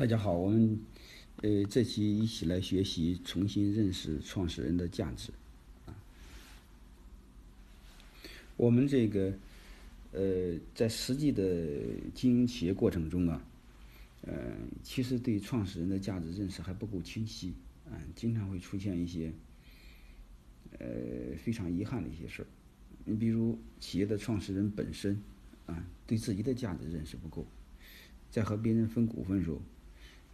大家好，我们呃这期一起来学习重新认识创始人的价值啊。我们这个呃在实际的经营企业过程中啊，呃其实对创始人的价值认识还不够清晰啊，经常会出现一些呃非常遗憾的一些事儿。你比如企业的创始人本身啊，对自己的价值认识不够，在和别人分股份时候。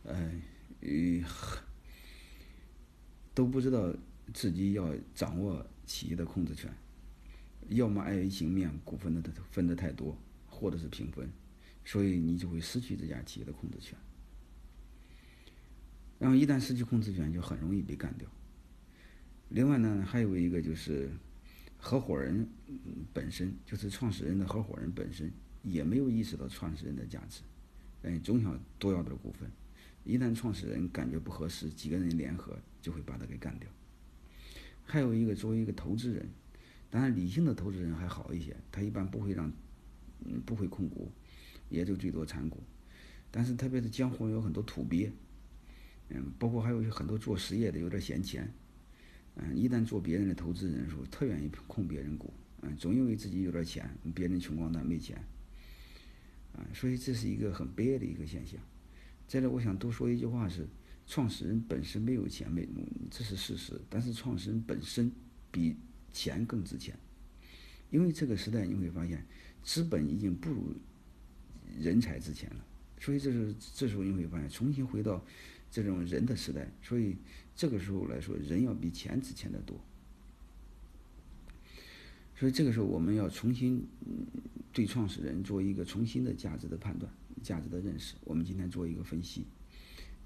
呃，都不知道自己要掌握企业的控制权，要么碍于情面，股份的分的太多，或者是平分，所以你就会失去这家企业的控制权。然后一旦失去控制权，就很容易被干掉。另外呢，还有一个就是合伙人本身，就是创始人的合伙人本身，也没有意识到创始人的价值，哎，总想多要点股份。一旦创始人感觉不合适，几个人联合就会把他给干掉。还有一个，作为一个投资人，当然理性的投资人还好一些，他一般不会让，嗯，不会控股，也就最多参股。但是特别是江湖有很多土鳖，嗯，包括还有很多做实业的有点闲钱，嗯，一旦做别人的投资人的时候，特愿意控别人股，嗯，总以为自己有点钱，别人穷光蛋没钱，啊，所以这是一个很悲哀的一个现象。再来，我想多说一句话是：创始人本身没有钱，没这是事实。但是创始人本身比钱更值钱，因为这个时代你会发现，资本已经不如人才值钱了。所以这是这时候你会发现，重新回到这种人的时代。所以这个时候来说，人要比钱值钱的多。所以这个时候，我们要重新对创始人做一个重新的价值的判断。价值的认识，我们今天做一个分析，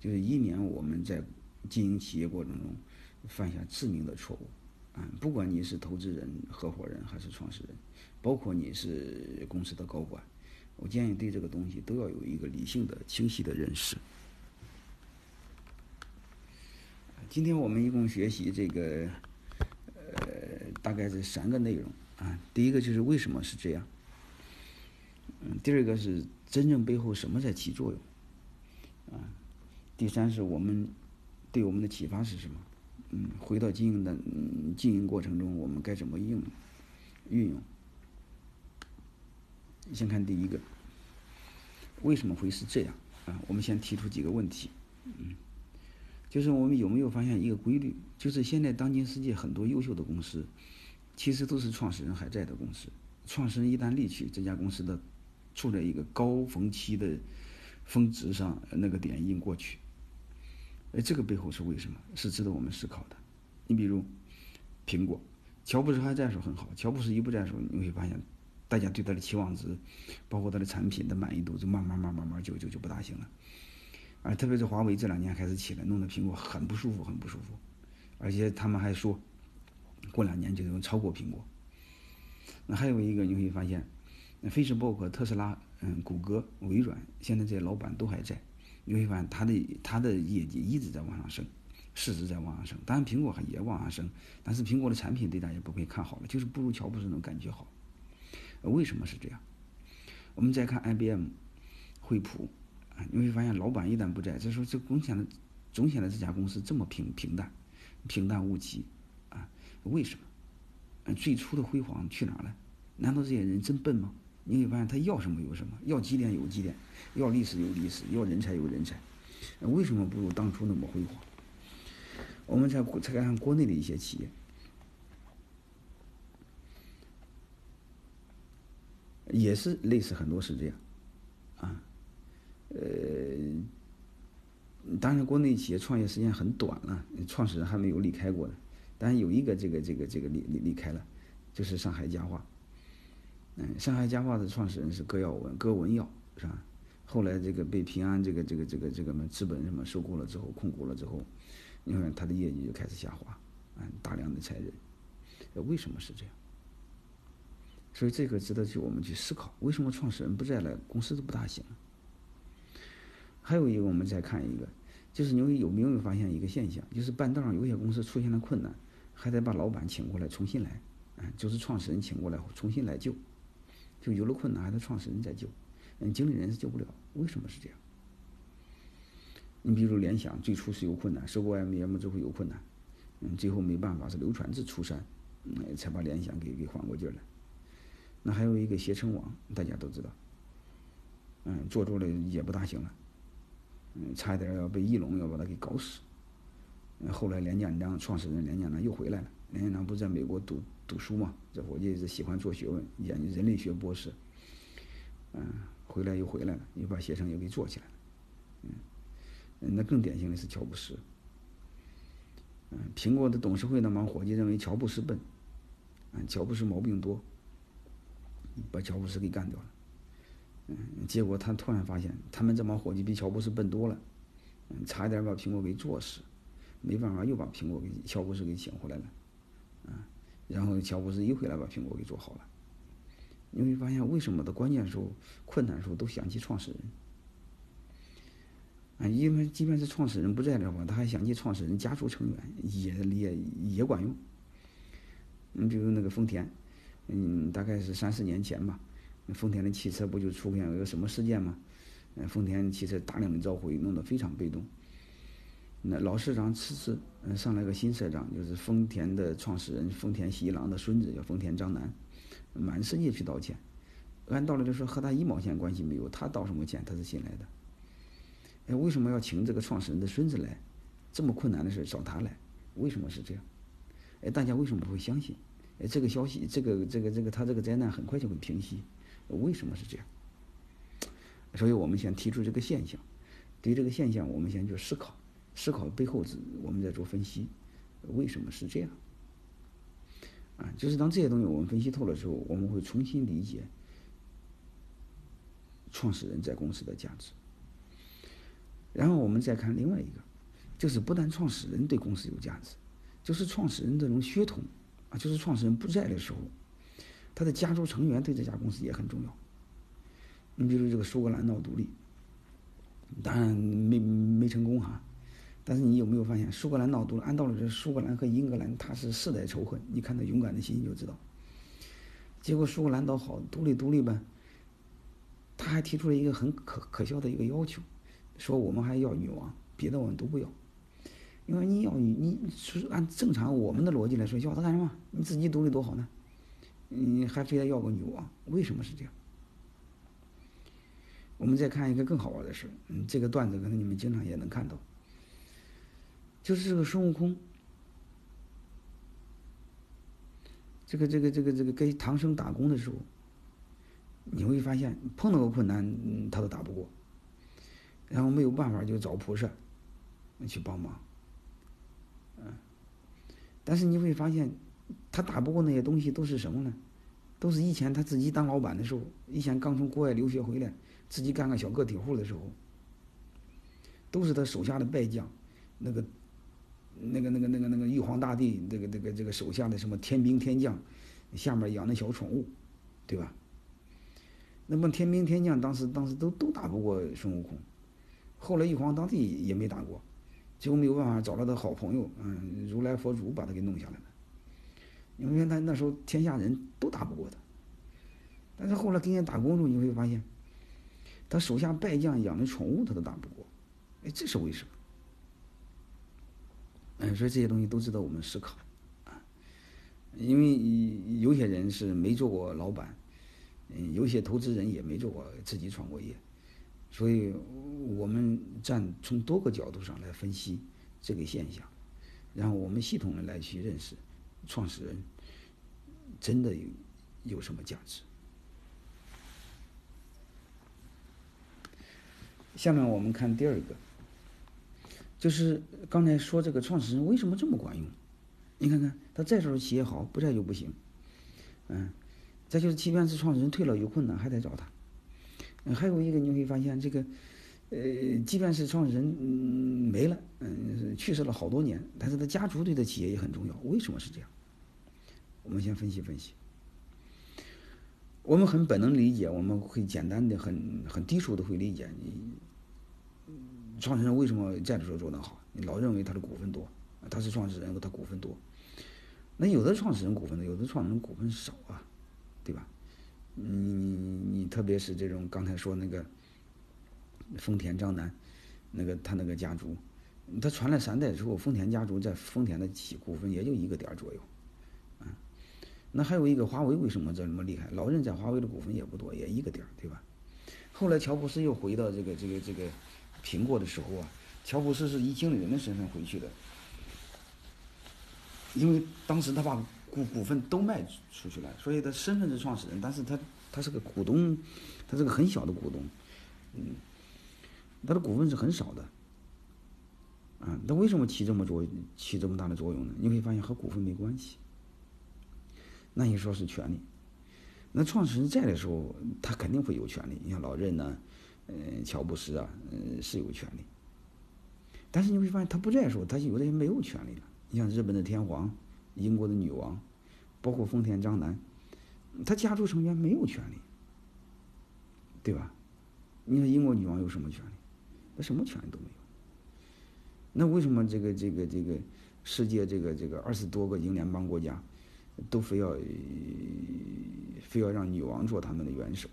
就是以免我们在经营企业过程中犯下致命的错误。啊，不管你是投资人、合伙人还是创始人，包括你是公司的高管，我建议对这个东西都要有一个理性的、清晰的认识。今天我们一共学习这个，呃，大概是三个内容啊。第一个就是为什么是这样，嗯，第二个是。真正背后什么在起作用？啊，第三是我们对我们的启发是什么？嗯，回到经营的嗯经营过程中，我们该怎么应运用？先看第一个，为什么会是这样？啊，我们先提出几个问题。嗯，就是我们有没有发现一个规律？就是现在当今世界很多优秀的公司，其实都是创始人还在的公司。创始人一旦离去，这家公司的。处在一个高峰期的峰值上，那个点已经过去。哎，这个背后是为什么？是值得我们思考的。你比如苹果，乔布斯还在时候很好，乔布斯一不在时候，你会发现大家对他的期望值，包括他的产品的满意度，就慢慢慢慢慢就就就不大行了。啊，特别是华为这两年开始起来，弄得苹果很不舒服，很不舒服。而且他们还说，过两年就能超过苹果。那还有一个你会发现。Facebook、特斯拉、嗯，谷歌、微软，现在这些老板都还在，你会发现他的他的业绩一直在往上升，市值在往上升。当然，苹果也往上升，但是苹果的产品对大家不会看好了，就是不如乔布斯那种感觉好。为什么是这样？我们再看 IBM、惠普，啊，你会发现老板一旦不在，这时候这总显得总显得这家公司这么平平淡、平淡无奇，啊，为什么？最初的辉煌去哪了？难道这些人真笨吗？你会发现他要什么有什么，要积淀有积淀，要历史有历史，要人才有人才，为什么不如当初那么辉煌？我们再再看看国内的一些企业，也是类似很多是这样，啊，呃，当然国内企业创业时间很短了，创始人还没有离开过的，但是有一个这个这个这个离离离开了，就是上海家化。嗯，上海家化的创始人是葛耀文，葛文耀是吧？后来这个被平安这个这个这个这个么资本什么收购了之后，控股了之后，你看他的业绩就开始下滑，啊，大量的裁人，为什么是这样？所以这个值得去我们去思考，为什么创始人不在了，公司都不大行？还有一个，我们再看一个，就是你有没有发现一个现象，就是半道上有些公司出现了困难，还得把老板请过来重新来，啊，就是创始人请过来重新来救。就有了困难，还得创始人在救，嗯，经理人是救不了。为什么是这样？你比如联想，最初是有困难，收购 IBM 之后有困难，嗯，最后没办法是刘传志出山，嗯，才把联想给给缓过劲来。那还有一个携程网，大家都知道，嗯，做做的也不大行了，嗯，差一点要被翼龙要把它给搞死。后来连建章创始人连建章又回来了，连建章不是在美国读读书嘛？这伙计是喜欢做学问，研究人类学博士，嗯，回来又回来了，又把携程又给做起来了，嗯，那更典型的是乔布斯，嗯，苹果的董事会那帮伙计认为乔布斯笨，嗯，乔布斯毛病多，把乔布斯给干掉了，嗯，结果他突然发现他们这帮伙计比乔布斯笨多了，嗯，差一点把苹果给做死。没办法，又把苹果给乔布斯给请回来了，啊，然后乔布斯一回来把苹果给做好了。你会发现，为什么的关键时候、困难时候都想起创始人？啊，因为即便是创始人不在的话，他还想起创始人家族成员，也也也管用。你比如那个丰田，嗯，大概是三四年前吧，丰田的汽车不就出现了一个什么事件吗？嗯，丰田汽车大量的召回，弄得非常被动。那老社长辞职，嗯，上来个新社长，就是丰田的创始人丰田喜一郎的孙子，叫丰田章男，满世界去道歉。按道理来说，和他一毛钱关系没有，他道什么歉？他是新来的。哎，为什么要请这个创始人的孙子来？这么困难的事找他来，为什么是这样？哎，大家为什么不会相信？哎，这个消息，这个这个这个，他这个灾难很快就会平息，为什么是这样？所以我们先提出这个现象，对这个现象，我们先去思考。思考背后，我们在做分析，为什么是这样？啊，就是当这些东西我们分析透了之后，我们会重新理解创始人在公司的价值。然后我们再看另外一个，就是不但创始人对公司有价值，就是创始人这种血统啊，就是创始人不在的时候，他的家族成员对这家公司也很重要。你比如这个苏格兰闹独立，当然没没成功哈。但是你有没有发现，苏格兰闹独立？按道理说，苏格兰和英格兰它是世代仇恨。你看他勇敢的心就知道。结果苏格兰倒好，独立独立吧。他还提出了一个很可可笑的一个要求，说我们还要女王，别的我们都不要。因为你要你你是按正常我们的逻辑来说，要他干什么？你自己独立多好呢？你还非得要个女王？为什么是这样？我们再看一个更好玩的事，嗯，这个段子可能你们经常也能看到。就是这个孙悟空，这个这个这个这个给唐僧打工的时候，你会发现碰到个困难他都打不过，然后没有办法就找菩萨去帮忙，嗯，但是你会发现他打不过那些东西都是什么呢？都是以前他自己当老板的时候，以前刚从国外留学回来，自己干个小个体户的时候，都是他手下的败将，那个。那个、那个、那个、那个玉皇大帝，这个、这个、这个手下的什么天兵天将，下面养的小宠物，对吧？那么天兵天将当时、当时都都打不过孙悟空，后来玉皇大帝也没打过，最后没有办法找了他好朋友，嗯，如来佛祖把他给弄下来了。因为他那时候天下人都打不过他，但是后来跟人打工时候，你会发现，他手下败将养的宠物他都打不过，哎，这是为什么？嗯，所以这些东西都值得我们思考，啊，因为有些人是没做过老板，嗯，有些投资人也没做过自己创过业，所以我们站从多个角度上来分析这个现象，然后我们系统的来去认识创始人真的有有什么价值。下面我们看第二个。就是刚才说这个创始人为什么这么管用？你看看他在时候企业好，不在就不行。嗯，再就是即便是创始人退了有困难还得找他。嗯，还有一个你会发现这个，呃，即便是创始人嗯没了，嗯去世了好多年，但是他家族对他企业也很重要。为什么是这样？我们先分析分析。我们很本能理解，我们会简单的很很低俗的会理解你。创始人为什么在的时候做得好？你老认为他的股份多，他是创始人，他股份多。那有的创始人股份多，有的创始人股份少啊，对吧？你你你，特别是这种刚才说那个丰田章男，那个他那个家族，他传了三代之后，丰田家族在丰田的起股份也就一个点左右，啊，那还有一个华为为什么这么厉害？老任在华为的股份也不多，也一个点，对吧？后来乔布斯又回到这个这个这个苹果的时候啊，乔布斯是以经理人的身份回去的，因为当时他把股股份都卖出去了，所以他身份是创始人，但是他他是个股东，他是个很小的股东，嗯。他的股份是很少的，啊，他为什么起这么作起这么大的作用呢？你会发现和股份没关系。那你说是权利？那创始人在的时候，他肯定会有权利。你像老任呢，呃，乔布斯啊，呃，是有权利。但是你会发现他不在的时候，他有的人没有权利了。你像日本的天皇、英国的女王，包括丰田章男，他家族成员没有权利，对吧？你说英国女王有什么权利？什么权利都没有。那为什么这个这个这个世界这个这个二十多个英联邦国家都非要非要让女王做他们的元首？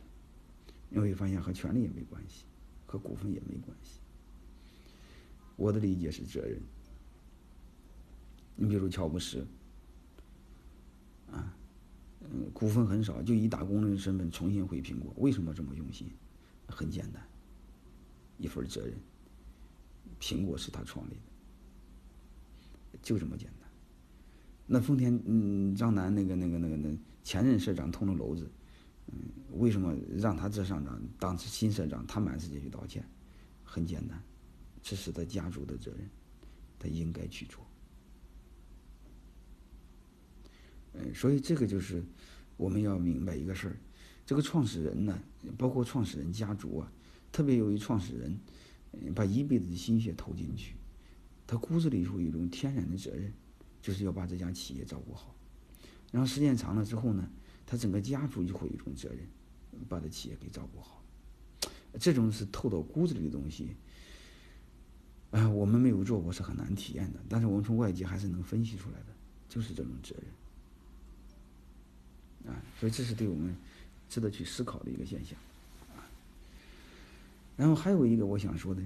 你会发现和权力也没关系，和股份也没关系。我的理解是责任。你比如乔布斯，啊，嗯，股份很少，就以打工人的身份重新回苹果，为什么这么用心？很简单。一份责任，苹果是他创立的，就这么简单。那丰田嗯，张楠那个那个那个那前任社长捅了娄子，嗯，为什么让他这上长当新社长，他满世界去道歉？很简单，这是他家族的责任，他应该去做。嗯，所以这个就是我们要明白一个事儿，这个创始人呢，包括创始人家族啊。特别由于创始人，把一辈子的心血投进去，他骨子里有一种天然的责任，就是要把这家企业照顾好。然后时间长了之后呢，他整个家族就会有一种责任，把他企业给照顾好。这种是透到骨子里的东西，啊，我们没有做过是很难体验的。但是我们从外界还是能分析出来的，就是这种责任。啊，所以这是对我们值得去思考的一个现象。然后还有一个我想说的，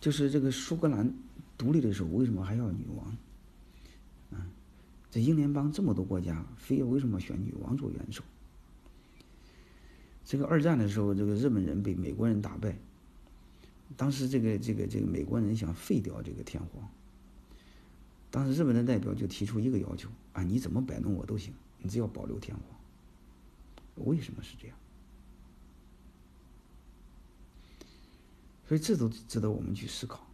就是这个苏格兰独立的时候，为什么还要女王？这，英联邦这么多国家，非要为什么选女王做元首？这个二战的时候，这个日本人被美国人打败，当时这个这个这个美国人想废掉这个天皇，当时日本的代表就提出一个要求：啊，你怎么摆弄我都行，你只要保留天皇。为什么是这样？所以这都值得我们去思考，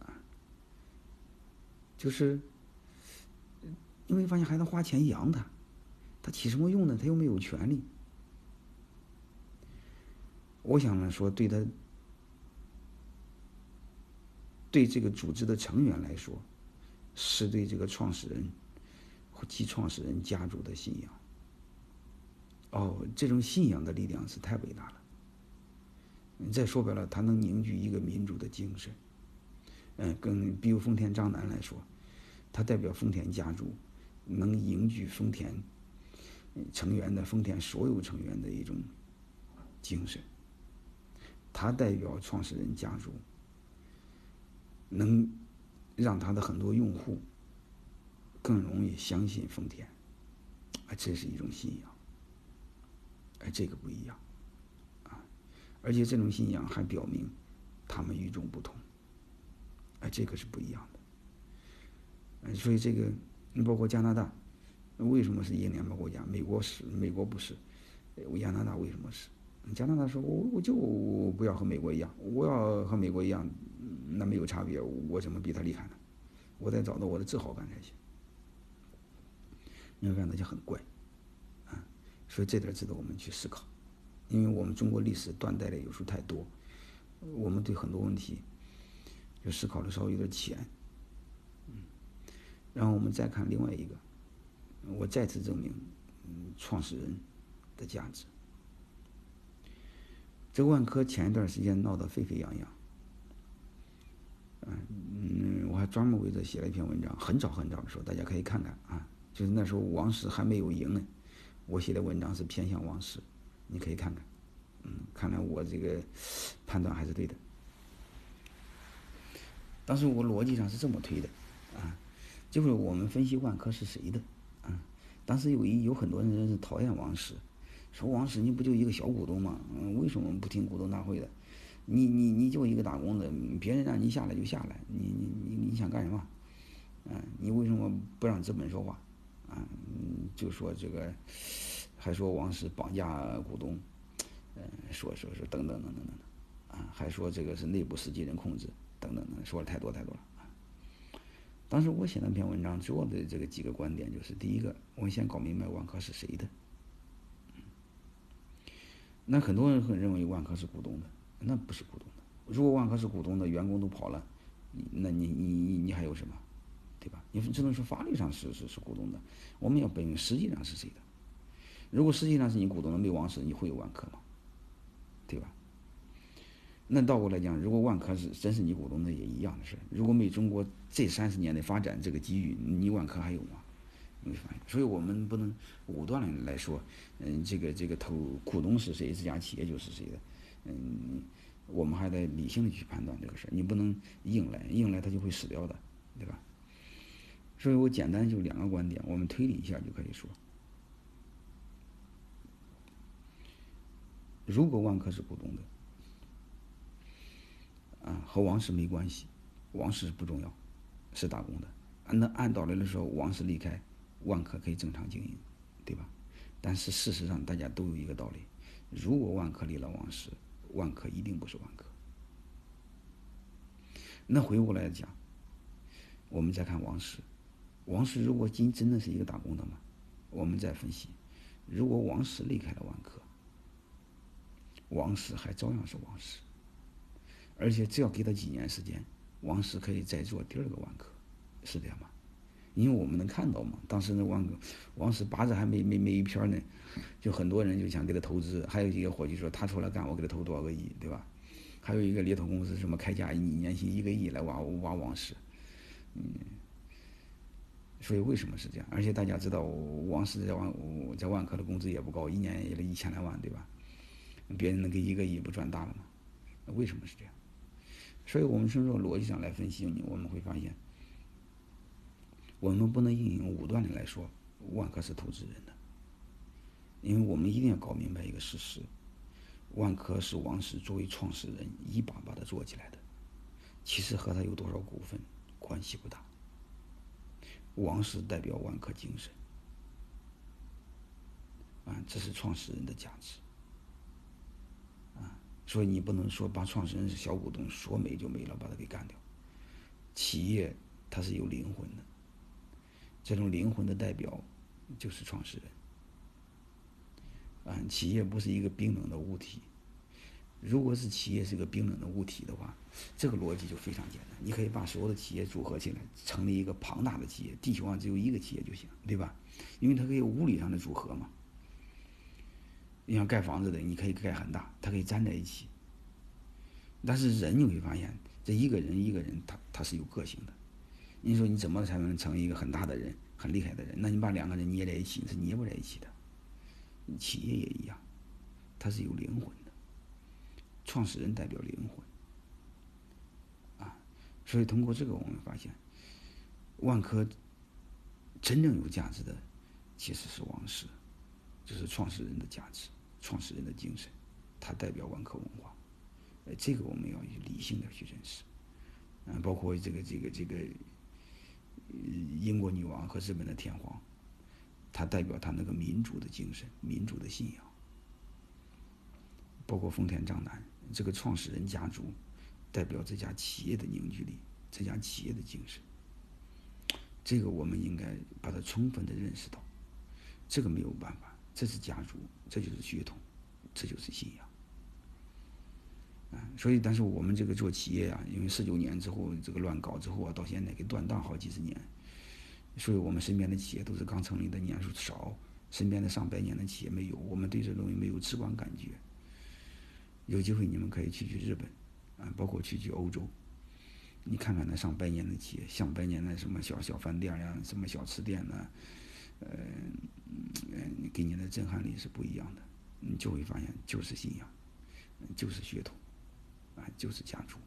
啊，就是因为发现还能花钱养他，他起什么用呢？他又没有权利。我想呢说，对他，对这个组织的成员来说，是对这个创始人及创始人家族的信仰。哦，这种信仰的力量是太伟大了。再说白了，它能凝聚一个民族的精神。嗯，跟比如丰田章男来说，他代表丰田家族，能凝聚丰田成员的丰田所有成员的一种精神。他代表创始人家族，能让他的很多用户更容易相信丰田。啊，这是一种信仰。哎，这个不一样啊。而且这种信仰还表明，他们与众不同，哎，这个是不一样的。所以这个，你包括加拿大，为什么是英联邦国家？美国是，美国不是。加拿大为什么是？加拿大说，我我就不要和美国一样，我要和美国一样，那没有差别，我怎么比他厉害呢？我得找到我的自豪感才行。你会看那就很怪，啊，所以这点值得我们去思考。因为我们中国历史断代的有时候太多，我们对很多问题就思考的稍微有点浅，然后我们再看另外一个，我再次证明，创始人的价值。这万科前一段时间闹得沸沸扬扬，嗯，我还专门为这写了一篇文章，很早很早的时候，大家可以看看啊，就是那时候王石还没有赢呢，我写的文章是偏向王石。你可以看看，嗯，看来我这个判断还是对的。当时我逻辑上是这么推的，啊，就是我们分析万科是谁的，啊，当时有一有很多人是讨厌王石，说王石你不就一个小股东吗？嗯，为什么不听股东大会的？你你你就一个打工的，别人让你下来就下来，你你你你想干什么？嗯，你为什么不让资本说话？啊，就说这个，还说王石绑架股东，嗯，说说说等等等等等等，啊，还说这个是内部实际人控制。等等等，说了太多太多了！当时我写那篇文章主要的这个几个观点就是：第一个，我们先搞明白万科是谁的。那很多人会认为万科是股东的，那不是股东的。如果万科是股东的，员工都跑了，那你你你还有什么？对吧？你只能说法律上是是是股东的，我们要本实际上是谁的。如果实际上是你股东的，没王石，你会有万科吗？对吧？那倒过来讲，如果万科是真是你股东的，也一样的事。如果没中国这三十年的发展这个机遇，你万科还有吗？你会发现，所以我们不能武断的来说，嗯，这个这个投股东是谁，这家企业就是谁的，嗯，我们还得理性的去判断这个事儿。你不能硬来，硬来它就会死掉的，对吧？所以我简单就两个观点，我们推理一下就可以说，如果万科是股东的。和王石没关系，王石不重要，是打工的。那按道理来说，王石离开，万科可以正常经营，对吧？但是事实上，大家都有一个道理：如果万科离了王石，万科一定不是万科。那回过来讲，我们再看王石，王石如果今真的是一个打工的嘛？我们再分析，如果王石离开了万科，王石还照样是王石。而且只要给他几年时间，王石可以再做第二个万科，是这样吗？因为我们能看到嘛，当时那万科，王石八字还没没没一撇呢，就很多人就想给他投资，还有一个伙计说他出来干，我给他投多少个亿，对吧？还有一个猎头公司什么开价一年薪一个亿来挖挖王石，嗯，所以为什么是这样？而且大家知道，王石在万在万科的工资也不高，一年也得一千来万，对吧？别人能给一个亿，不赚大了吗？为什么是这样？所以我们从这个逻辑上来分析，我们会发现，我们不能应用武断的来说，万科是投资人的，因为我们一定要搞明白一个事实：万科是王石作为创始人一把把它做起来的，其实和他有多少股份关系不大。王石代表万科精神，啊，这是创始人的价值。所以你不能说把创始人是小股东说没就没了，把他给干掉。企业它是有灵魂的，这种灵魂的代表就是创始人。啊，企业不是一个冰冷的物体。如果是企业是个冰冷的物体的话，这个逻辑就非常简单。你可以把所有的企业组合起来，成立一个庞大的企业。地球上只有一个企业就行，对吧？因为它可以物理上的组合嘛。你像盖房子的，你可以盖很大，它可以粘在一起。但是人你会发现，这一个人一个人，他他是有个性的。你说你怎么才能成为一个很大的人、很厉害的人？那你把两个人捏在一起，是捏不在一起的。企业也一样，它是有灵魂的。创始人代表灵魂，啊，所以通过这个我们发现，万科真正有价值的其实是王石。就是创始人的价值，创始人的精神，它代表万科文化，呃，这个我们要理性的去认识，嗯，包括这个这个这个，英国女王和日本的天皇，它代表他那个民主的精神、民主的信仰，包括丰田章男这个创始人家族，代表这家企业的凝聚力，这家企业的精神，这个我们应该把它充分的认识到，这个没有办法。这是家族，这就是血统，这就是信仰。啊，所以，但是我们这个做企业啊，因为四九年之后这个乱搞之后啊，到现在给断档好几十年，所以我们身边的企业都是刚成立的年数少，身边的上百年的企业没有，我们对这东西没有直观感觉。有机会你们可以去去日本，啊，包括去去欧洲，你看看那上百年的企业，上百年的什么小小饭店呀，什么小吃店呐。呃，嗯，给你的震撼力是不一样的，你就会发现就是信仰，就是血统，啊，就是家族。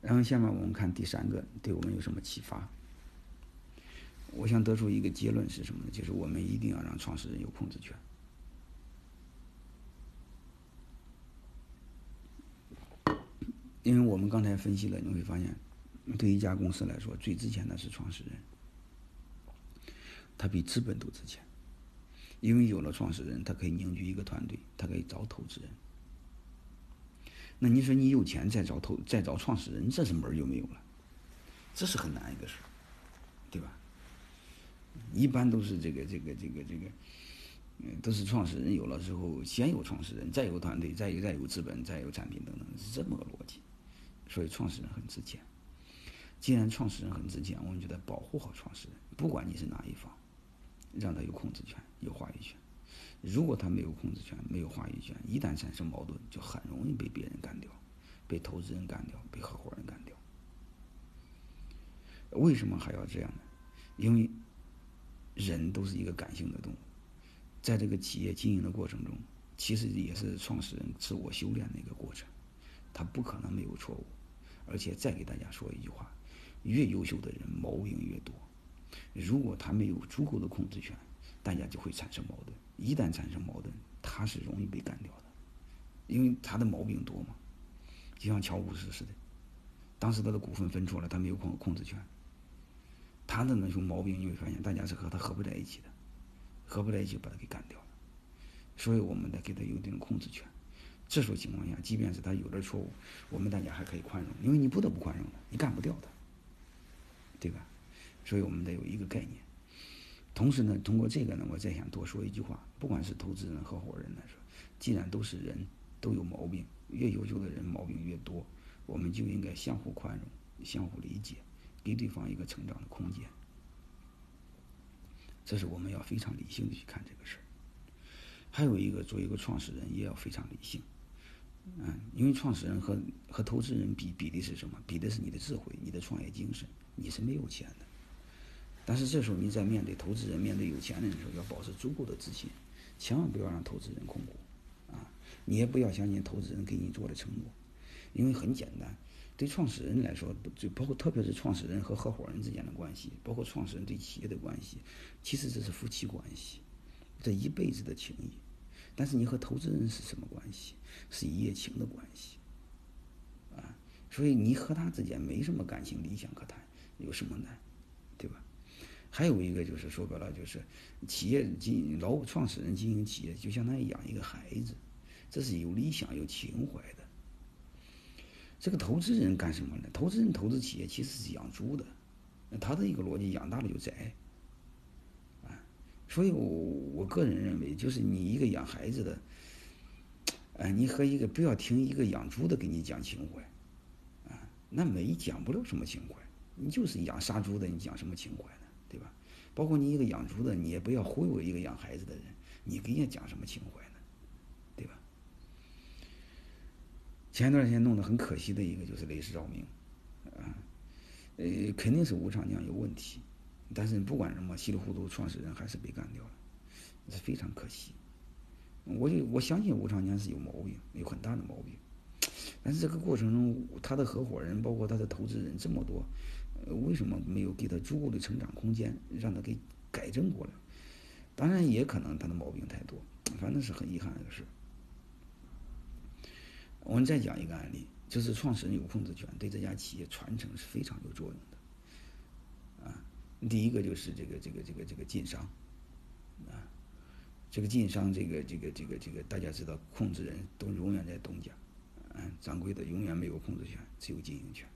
然后下面我们看第三个，对我们有什么启发？我想得出一个结论是什么呢？就是我们一定要让创始人有控制权。因为我们刚才分析了，你会发现，对一家公司来说，最值钱的是创始人，他比资本都值钱。因为有了创始人，他可以凝聚一个团队，他可以找投资人。那你说你有钱再找投再找创始人，这是门儿就没有了，这是很难一个事儿，对吧？一般都是这个这个这个这个，嗯，都是创始人有了之后，先有创始人，再有团队，再有再有资本，再有产品等等，是这么个逻辑。所以创始人很值钱。既然创始人很值钱，我们就得保护好创始人，不管你是哪一方，让他有控制权、有话语权。如果他没有控制权、没有话语权，一旦产生矛盾，就很容易被别人干掉，被投资人干掉，被合伙人干掉。为什么还要这样呢？因为人都是一个感性的动物，在这个企业经营的过程中，其实也是创始人自我修炼的一个过程，他不可能没有错误。而且再给大家说一句话：越优秀的人毛病越多。如果他没有足够的控制权，大家就会产生矛盾。一旦产生矛盾，他是容易被干掉的，因为他的毛病多嘛。就像乔布斯似的，当时他的股份分出来，他没有控控制权。他的那种毛病，你会发现大家是和他合不在一起的，合不在一起把他给干掉了。所以我们得给他有一定控制权。这种情况下，即便是他有点错误，我们大家还可以宽容，因为你不得不宽容的，你干不掉他，对吧？所以我们得有一个概念。同时呢，通过这个呢，我再想多说一句话：，不管是投资人、合伙人来说，既然都是人，都有毛病，越优秀的人毛病越多，我们就应该相互宽容、相互理解。给对方一个成长的空间，这是我们要非常理性的去看这个事儿。还有一个，作为一个创始人也要非常理性，嗯，因为创始人和和投资人比比的是什么？比的是你的智慧、你的创业精神。你是没有钱的，但是这时候你在面对投资人、面对有钱人的时候，要保持足够的自信，千万不要让投资人控股，啊，你也不要相信投资人给你做的承诺，因为很简单。对创始人来说，就包括特别是创始人和合伙人之间的关系，包括创始人对企业的关系，其实这是夫妻关系，这一辈子的情谊。但是你和投资人是什么关系？是一夜情的关系，啊，所以你和他之间没什么感情理想可谈，有什么难，还有一个就是说白了，就是企业经老创始人经营企业，就相当于养一个孩子，这是有理想有情怀的。这个投资人干什么呢？投资人投资企业其实是养猪的，那他的一个逻辑，养大了就宰，啊，所以我我个人认为，就是你一个养孩子的，哎，你和一个不要听一个养猪的给你讲情怀，啊，那没讲不了什么情怀，你就是养杀猪的，你讲什么情怀？对吧？包括你一个养猪的，你也不要忽悠一个养孩子的人，你给人家讲什么情怀呢？对吧？前一段时间弄得很可惜的一个就是雷士照明，啊，呃，肯定是吴长江有问题，但是不管什么，稀里糊涂创始人还是被干掉了，是非常可惜。我就我相信吴长江是有毛病，有很大的毛病，但是这个过程中，他的合伙人包括他的投资人这么多，为什么没有给他足够的成长空间，让他给改正过来？当然也可能他的毛病太多，反正是很遗憾的事。我们再讲一个案例，就是创始人有控制权，对这家企业传承是非常有作用的。啊，第一个就是这个这个这个这个晋商，啊，这个晋商这个这个这个这个大家知道，控制人都永远在东家，嗯，掌柜的永远没有控制权，只有经营权。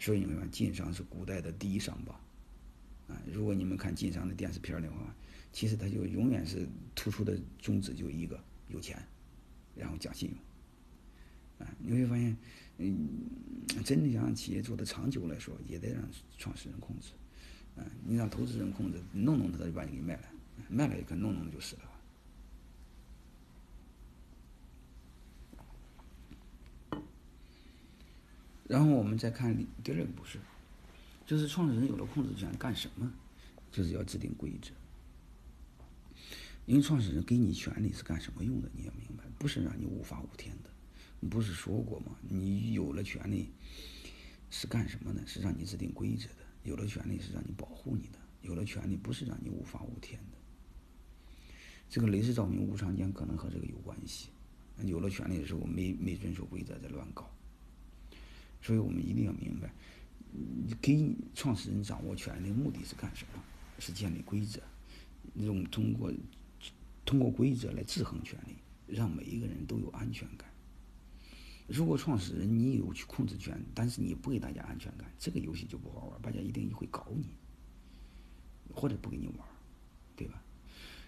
所以你们看，晋商是古代的第一商吧，啊，如果你们看晋商的电视片的话，其实他就永远是突出的宗旨就一个有钱，然后讲信用。啊，你会发现，嗯，真的想让企业做的长久来说，也得让创始人控制。啊，你让投资人控制，弄弄他就把你给卖了，卖了也可弄弄就死了。然后我们再看第二个不是，就是创始人有了控制权干什么？就是要制定规则。因为创始人给你权利是干什么用的？你要明白，不是让你无法无天的。你不是说过吗？你有了权利是干什么呢？是让你制定规则的。有了权利是让你保护你的。有了权利不是让你无法无天的。这个雷士照明无常间可能和这个有关系。有了权利的时候没没遵守规则在乱搞。所以我们一定要明白，给创始人掌握权利的目的是干什么？是建立规则，用通过通过规则来制衡权利，让每一个人都有安全感。如果创始人你有去控制权，但是你不给大家安全感，这个游戏就不好玩，大家一定会搞你，或者不给你玩，对吧？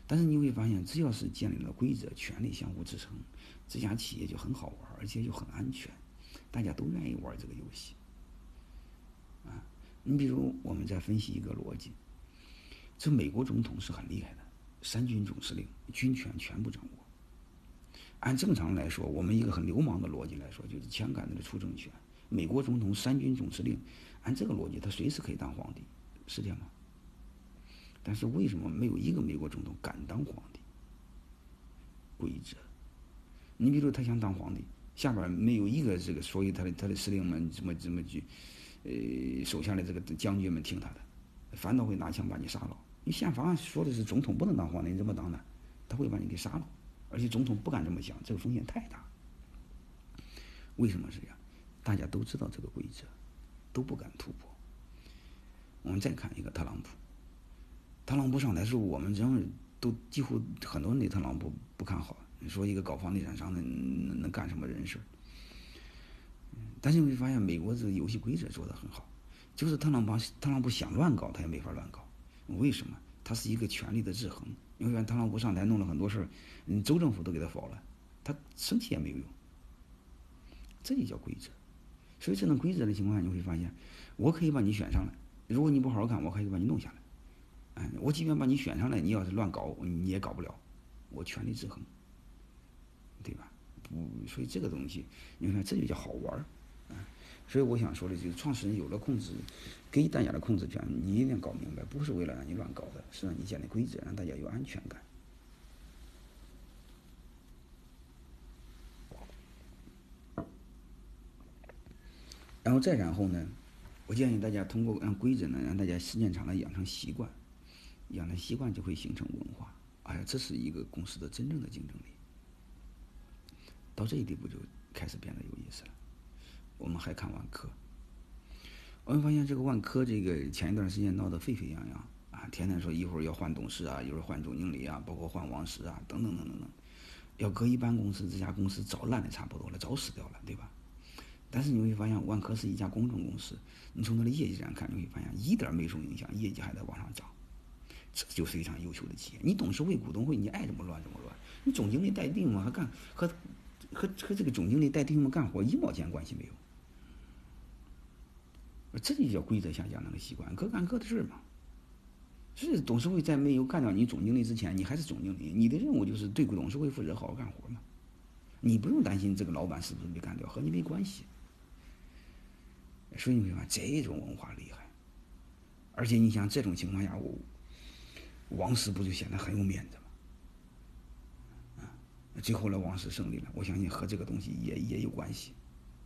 但是你会发现，只要是建立了规则，权利相互支撑，这家企业就很好玩，而且又很安全，大家都愿意玩这个游戏。啊，你比如我们再分析一个逻辑。这美国总统是很厉害的，三军总司令，军权全部掌握。按正常来说，我们一个很流氓的逻辑来说，就是枪杆子的出政权。美国总统、三军总司令，按这个逻辑，他随时可以当皇帝，是这样吗？但是为什么没有一个美国总统敢当皇帝？规则。你比如他想当皇帝，下边没有一个这个所以他的他的司令们怎么怎么去，呃，手下的这个将军们听他的，反倒会拿枪把你杀了。你宪法说的是总统不能当皇帝，你怎么当呢？他会把你给杀了，而且总统不敢这么想，这个风险太大。为什么是这样？大家都知道这个规则，都不敢突破。我们再看一个特朗普，特朗普上台时候，我们认为都几乎很多人对特朗普不看好，你说一个搞房地产商的能能干什么人事但是你会发现，美国这个游戏规则做得很好，就是特朗普特朗普想乱搞，他也没法乱搞。为什么？他是一个权力的制衡。你看特朗普上台弄了很多事儿，州政府都给他否了，他生气也没有用。这就叫规则。所以这种规则的情况下，你会发现，我可以把你选上来，如果你不好好干，我可以把你弄下来。哎，我即便把你选上来，你要是乱搞，你也搞不了。我权力制衡，对吧？不，所以这个东西，你看这就叫好玩儿。啊所以我想说的就是，创始人有了控制，给大家的控制权，你一定要搞明白，不是为了让你乱搞的，是让你建立规则，让大家有安全感。然后再然后呢，我建议大家通过按规则呢，让大家时间长了养成习惯，养成习惯就会形成文化。哎呀，这是一个公司的真正的竞争力。到这一地步就开始变得有意思了。我们还看万科，我们发现这个万科这个前一段时间闹得沸沸扬扬啊，天天说一会儿要换董事啊，一会儿换总经理啊，包括换王石啊，等等等等等。要搁一般公司，这家公司早烂的差不多了，早死掉了，对吧？但是你会发现，万科是一家公众公司，你从它的业绩上看，你会发现一点没受影响，业绩还在往上涨，这就是非常优秀的企业。你董事会、股东会，你爱怎么乱怎么乱，你总经理待定嘛还干和和和这个总经理带弟兄们干活一毛钱关系没有。这就叫规则下养成的习惯，各干各的事儿嘛。是董事会在没有干掉你总经理之前，你还是总经理，你的任务就是对董事会负责，好好干活嘛。你不用担心这个老板是不是被干掉，和你没关系。所以你会发现这种文化厉害，而且你想这种情况下，我王石不就显得很有面子？最后呢，王石胜利了，我相信和这个东西也也有关系，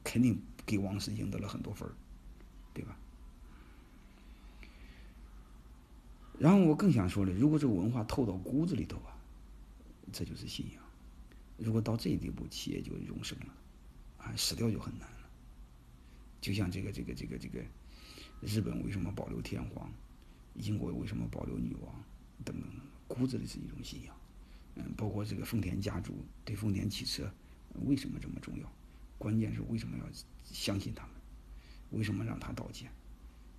肯定给王石赢得了很多分。对吧？然后我更想说的，如果这个文化透到骨子里头啊，这就是信仰。如果到这一地步，企业就永生了，啊，死掉就很难了。就像这个这个这个这个，日本为什么保留天皇？英国为什么保留女王？等等等，骨子里是一种信仰。嗯，包括这个丰田家族对丰田汽车为什么这么重要？关键是为什么要相信他们？为什么让他道歉？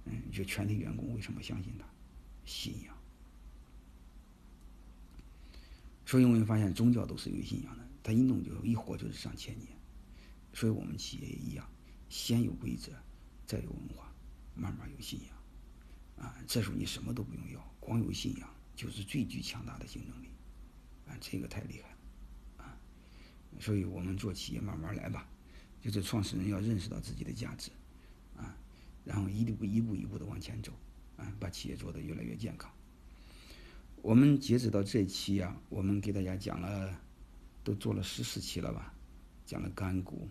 嗯，就全体员工为什么相信他？信仰。所以我们发现宗教都是有信仰的，他一弄就一活就是上千年。所以我们企业也一样，先有规则，再有文化，慢慢有信仰。啊，这时候你什么都不用要，光有信仰就是最具强大的竞争力。啊，这个太厉害了。啊，所以我们做企业慢慢来吧，就是创始人要认识到自己的价值。啊然后一步一步一步的往前走，啊，把企业做得越来越健康。我们截止到这期啊，我们给大家讲了，都做了十四期了吧？讲了干股，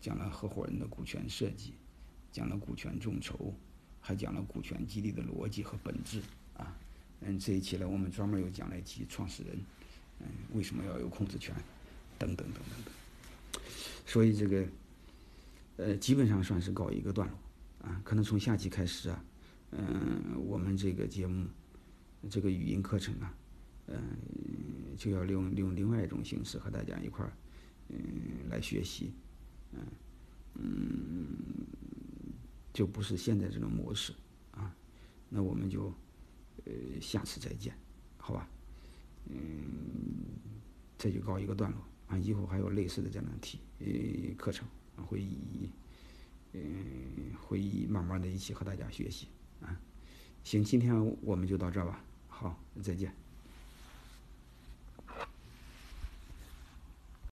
讲了合伙人的股权设计，讲了股权众筹，还讲了股权激励的逻辑和本质啊。嗯，这一期呢，我们专门又讲了一期创始人，嗯，为什么要有控制权，等等等等等。所以这个，呃，基本上算是告一个段落啊。可能从下期开始啊，嗯，我们这个节目，这个语音课程啊，嗯，就要利用利用另外一种形式和大家一块儿。嗯，来学习，嗯嗯，就不是现在这种模式啊。那我们就呃下次再见，好吧？嗯，这就告一个段落啊。以后还有类似的这样的题呃课程，会以嗯会以慢慢的一起和大家学习啊。行，今天我们就到这吧。好，再见。